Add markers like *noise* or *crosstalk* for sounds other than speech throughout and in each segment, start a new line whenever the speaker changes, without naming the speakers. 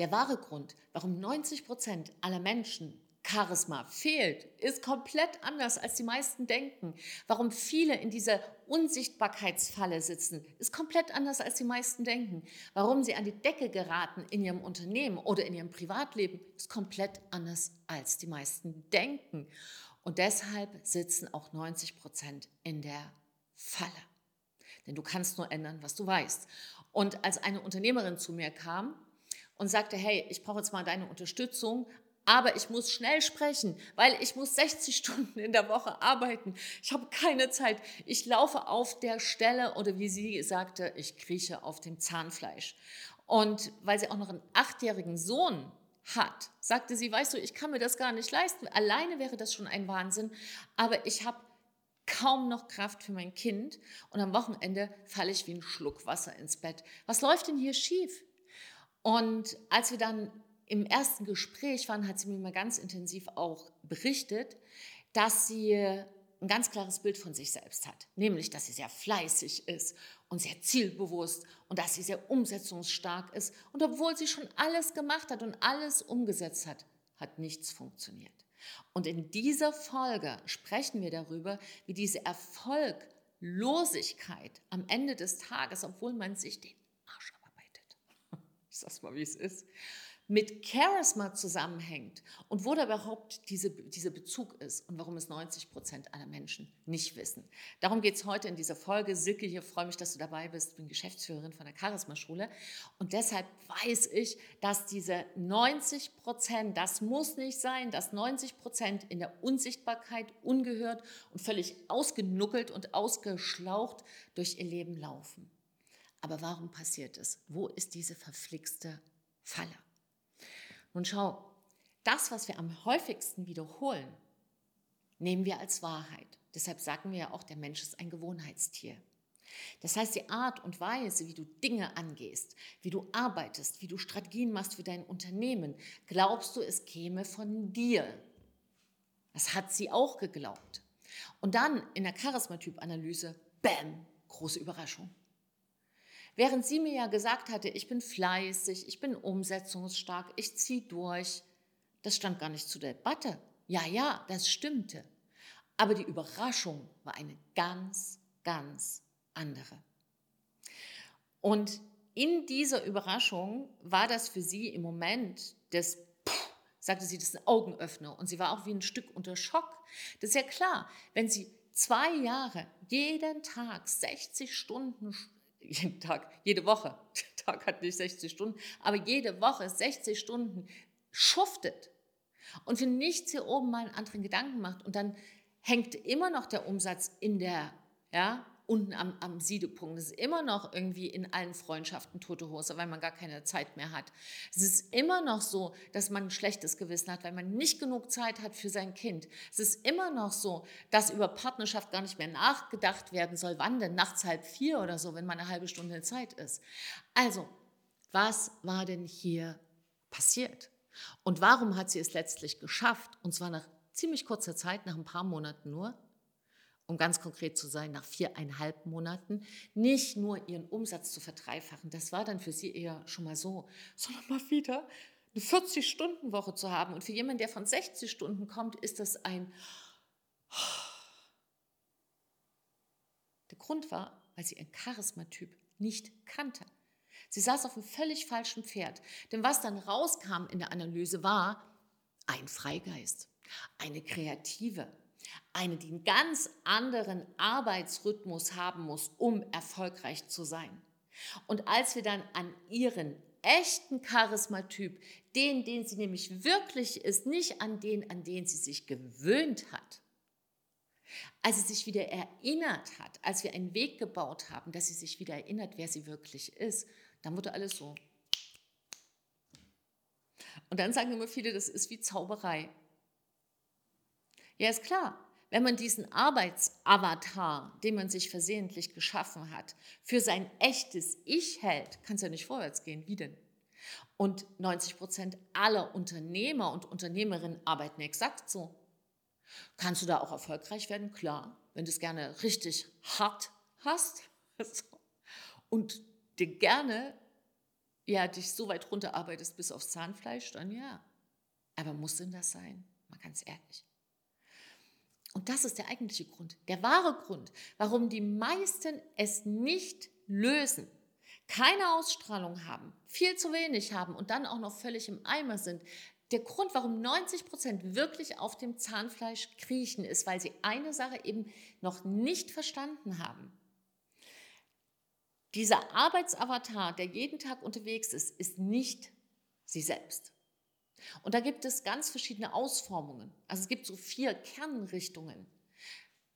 Der wahre Grund, warum 90 Prozent aller Menschen Charisma fehlt, ist komplett anders, als die meisten denken. Warum viele in dieser Unsichtbarkeitsfalle sitzen, ist komplett anders, als die meisten denken. Warum sie an die Decke geraten in ihrem Unternehmen oder in ihrem Privatleben, ist komplett anders, als die meisten denken. Und deshalb sitzen auch 90 Prozent in der Falle. Denn du kannst nur ändern, was du weißt. Und als eine Unternehmerin zu mir kam und sagte, hey, ich brauche jetzt mal deine Unterstützung, aber ich muss schnell sprechen, weil ich muss 60 *laughs* Stunden in der Woche arbeiten. Ich habe keine Zeit. Ich laufe auf der Stelle oder wie sie sagte, ich krieche auf dem Zahnfleisch. Und weil sie auch noch einen achtjährigen Sohn hat, sagte sie, weißt du, ich kann mir das gar nicht leisten. Alleine wäre das schon ein Wahnsinn, aber ich habe kaum noch Kraft für mein Kind und am Wochenende falle ich wie ein Schluck Wasser ins Bett. Was läuft denn hier schief? Und als wir dann im ersten Gespräch waren, hat sie mir mal ganz intensiv auch berichtet, dass sie ein ganz klares Bild von sich selbst hat, nämlich dass sie sehr fleißig ist und sehr zielbewusst und dass sie sehr umsetzungsstark ist. Und obwohl sie schon alles gemacht hat und alles umgesetzt hat, hat nichts funktioniert. Und in dieser Folge sprechen wir darüber, wie diese Erfolglosigkeit am Ende des Tages, obwohl man sich den Arsch sag's mal, wie es ist, mit Charisma zusammenhängt und wo da überhaupt diese, dieser Bezug ist und warum es 90 Prozent aller Menschen nicht wissen. Darum geht es heute in dieser Folge. Silke, hier freue mich, dass du dabei bist. Ich bin Geschäftsführerin von der Charisma-Schule und deshalb weiß ich, dass diese 90 Prozent, das muss nicht sein, dass 90 Prozent in der Unsichtbarkeit, ungehört und völlig ausgenuckelt und ausgeschlaucht durch ihr Leben laufen. Aber warum passiert es? Wo ist diese verflixte Falle? Nun schau, das, was wir am häufigsten wiederholen, nehmen wir als Wahrheit. Deshalb sagen wir ja auch, der Mensch ist ein Gewohnheitstier. Das heißt, die Art und Weise, wie du Dinge angehst, wie du arbeitest, wie du Strategien machst für dein Unternehmen, glaubst du, es käme von dir. Das hat sie auch geglaubt. Und dann in der Charismatyp-Analyse, bam, große Überraschung. Während sie mir ja gesagt hatte, ich bin fleißig, ich bin umsetzungsstark, ich ziehe durch, das stand gar nicht zur Debatte. Ja, ja, das stimmte. Aber die Überraschung war eine ganz, ganz andere. Und in dieser Überraschung war das für sie im Moment des, sagte sie, das Augenöffner. Und sie war auch wie ein Stück unter Schock. Das ist ja klar, wenn sie zwei Jahre jeden Tag 60 Stunden jeden Tag, jede Woche, *laughs* der Tag hat nicht 60 Stunden, aber jede Woche 60 Stunden schuftet und für nichts hier oben mal einen anderen Gedanken macht. Und dann hängt immer noch der Umsatz in der, ja, unten am, am Siedepunkt. Es ist immer noch irgendwie in allen Freundschaften tote Hose, weil man gar keine Zeit mehr hat. Es ist immer noch so, dass man ein schlechtes Gewissen hat, weil man nicht genug Zeit hat für sein Kind. Es ist immer noch so, dass über Partnerschaft gar nicht mehr nachgedacht werden soll. Wann denn? Nachts halb vier oder so, wenn man eine halbe Stunde Zeit ist. Also, was war denn hier passiert? Und warum hat sie es letztlich geschafft? Und zwar nach ziemlich kurzer Zeit, nach ein paar Monaten nur, um ganz konkret zu sein, nach viereinhalb Monaten nicht nur ihren Umsatz zu verdreifachen. Das war dann für sie eher schon mal so, sondern mal wieder eine 40-Stunden-Woche zu haben. Und für jemanden, der von 60 Stunden kommt, ist das ein... Der Grund war, weil sie ihren Charismatyp nicht kannte. Sie saß auf einem völlig falschen Pferd. Denn was dann rauskam in der Analyse war ein Freigeist, eine Kreative, eine, die einen ganz anderen Arbeitsrhythmus haben muss, um erfolgreich zu sein. Und als wir dann an ihren echten Charismatyp, den, den sie nämlich wirklich ist, nicht an den, an den sie sich gewöhnt hat, als sie sich wieder erinnert hat, als wir einen Weg gebaut haben, dass sie sich wieder erinnert, wer sie wirklich ist, dann wurde alles so. Und dann sagen immer viele, das ist wie Zauberei. Ja, ist klar. Wenn man diesen Arbeitsavatar, den man sich versehentlich geschaffen hat, für sein echtes Ich hält, kann es ja nicht vorwärts gehen. Wie denn? Und 90 Prozent aller Unternehmer und Unternehmerinnen arbeiten exakt so. Kannst du da auch erfolgreich werden? Klar, wenn du es gerne richtig hart hast *laughs* und dir gerne ja, dich so weit runterarbeitest bis aufs Zahnfleisch, dann ja. Aber muss denn das sein? Mal ganz ehrlich. Und das ist der eigentliche Grund, der wahre Grund, warum die meisten es nicht lösen, keine Ausstrahlung haben, viel zu wenig haben und dann auch noch völlig im Eimer sind. Der Grund, warum 90 Prozent wirklich auf dem Zahnfleisch kriechen, ist, weil sie eine Sache eben noch nicht verstanden haben. Dieser Arbeitsavatar, der jeden Tag unterwegs ist, ist nicht sie selbst. Und da gibt es ganz verschiedene Ausformungen. Also es gibt so vier Kernrichtungen,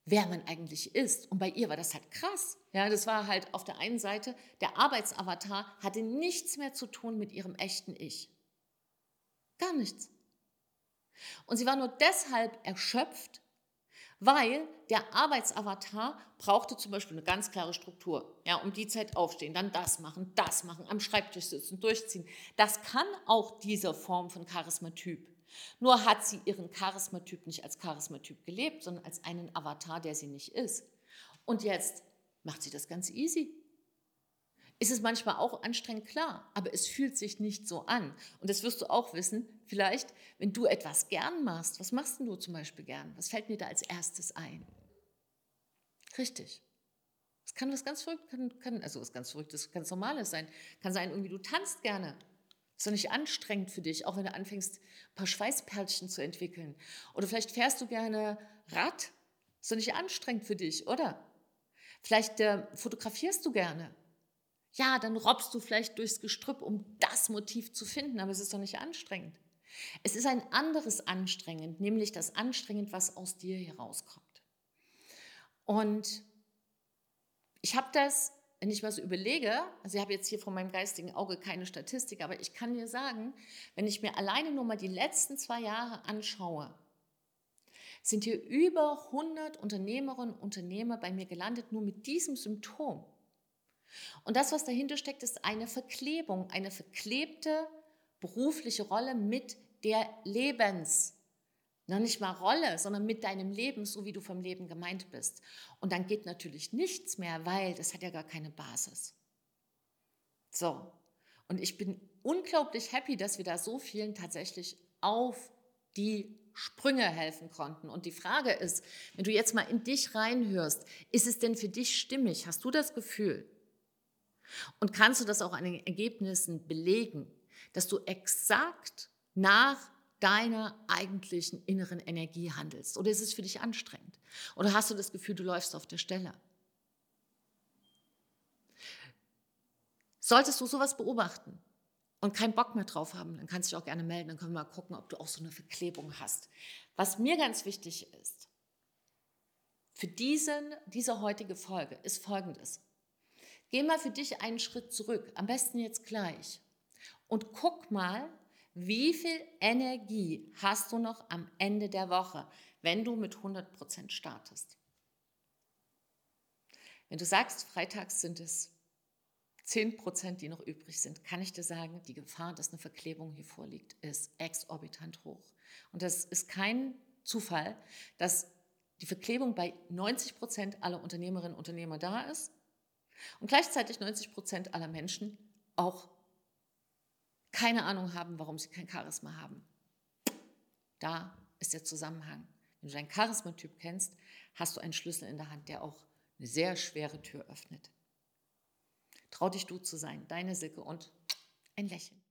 wer man eigentlich ist. Und bei ihr war das halt krass. Ja, das war halt auf der einen Seite, der Arbeitsavatar hatte nichts mehr zu tun mit ihrem echten Ich. Gar nichts. Und sie war nur deshalb erschöpft, weil der Arbeitsavatar brauchte zum Beispiel eine ganz klare Struktur. Ja, um die Zeit aufstehen, dann das machen, das machen, am Schreibtisch sitzen, durchziehen. Das kann auch diese Form von Charismatyp. Nur hat sie ihren Charismatyp nicht als Charismatyp gelebt, sondern als einen Avatar, der sie nicht ist. Und jetzt macht sie das ganz easy. Ist es manchmal auch anstrengend, klar, aber es fühlt sich nicht so an. Und das wirst du auch wissen, vielleicht, wenn du etwas gern machst. Was machst du zum Beispiel gern? Was fällt mir da als erstes ein? Richtig. Es kann was ganz verrückt, kann, kann, also was ganz Verrücktes, ganz Normales sein. Kann sein, irgendwie du tanzt gerne. Ist doch nicht anstrengend für dich, auch wenn du anfängst, ein paar Schweißperlchen zu entwickeln. Oder vielleicht fährst du gerne Rad. Ist doch nicht anstrengend für dich, oder? Vielleicht äh, fotografierst du gerne. Ja, dann robbst du vielleicht durchs Gestrüpp, um das Motiv zu finden, aber es ist doch nicht anstrengend. Es ist ein anderes anstrengend, nämlich das anstrengend, was aus dir herauskommt. Und ich habe das, wenn ich so überlege, also ich habe jetzt hier vor meinem geistigen Auge keine Statistik, aber ich kann dir sagen, wenn ich mir alleine nur mal die letzten zwei Jahre anschaue, sind hier über 100 Unternehmerinnen und Unternehmer bei mir gelandet, nur mit diesem Symptom. Und das, was dahinter steckt, ist eine Verklebung, eine verklebte berufliche Rolle mit der Lebens. Noch nicht mal Rolle, sondern mit deinem Leben, so wie du vom Leben gemeint bist. Und dann geht natürlich nichts mehr, weil das hat ja gar keine Basis. So. Und ich bin unglaublich happy, dass wir da so vielen tatsächlich auf die Sprünge helfen konnten. Und die Frage ist, wenn du jetzt mal in dich reinhörst, ist es denn für dich stimmig? Hast du das Gefühl? Und kannst du das auch an den Ergebnissen belegen, dass du exakt nach deiner eigentlichen inneren Energie handelst? Oder ist es für dich anstrengend? Oder hast du das Gefühl, du läufst auf der Stelle? Solltest du sowas beobachten und keinen Bock mehr drauf haben, dann kannst du dich auch gerne melden, dann können wir mal gucken, ob du auch so eine Verklebung hast. Was mir ganz wichtig ist, für diesen, diese heutige Folge ist folgendes. Geh mal für dich einen Schritt zurück, am besten jetzt gleich, und guck mal, wie viel Energie hast du noch am Ende der Woche, wenn du mit 100% startest? Wenn du sagst, freitags sind es 10%, die noch übrig sind, kann ich dir sagen, die Gefahr, dass eine Verklebung hier vorliegt, ist exorbitant hoch. Und das ist kein Zufall, dass die Verklebung bei 90% aller Unternehmerinnen und Unternehmer da ist und gleichzeitig 90% aller Menschen auch keine Ahnung haben, warum sie kein Charisma haben. Da ist der Zusammenhang. Wenn du deinen Charismatyp kennst, hast du einen Schlüssel in der Hand, der auch eine sehr schwere Tür öffnet. Trau dich du zu sein, deine Silke und ein Lächeln.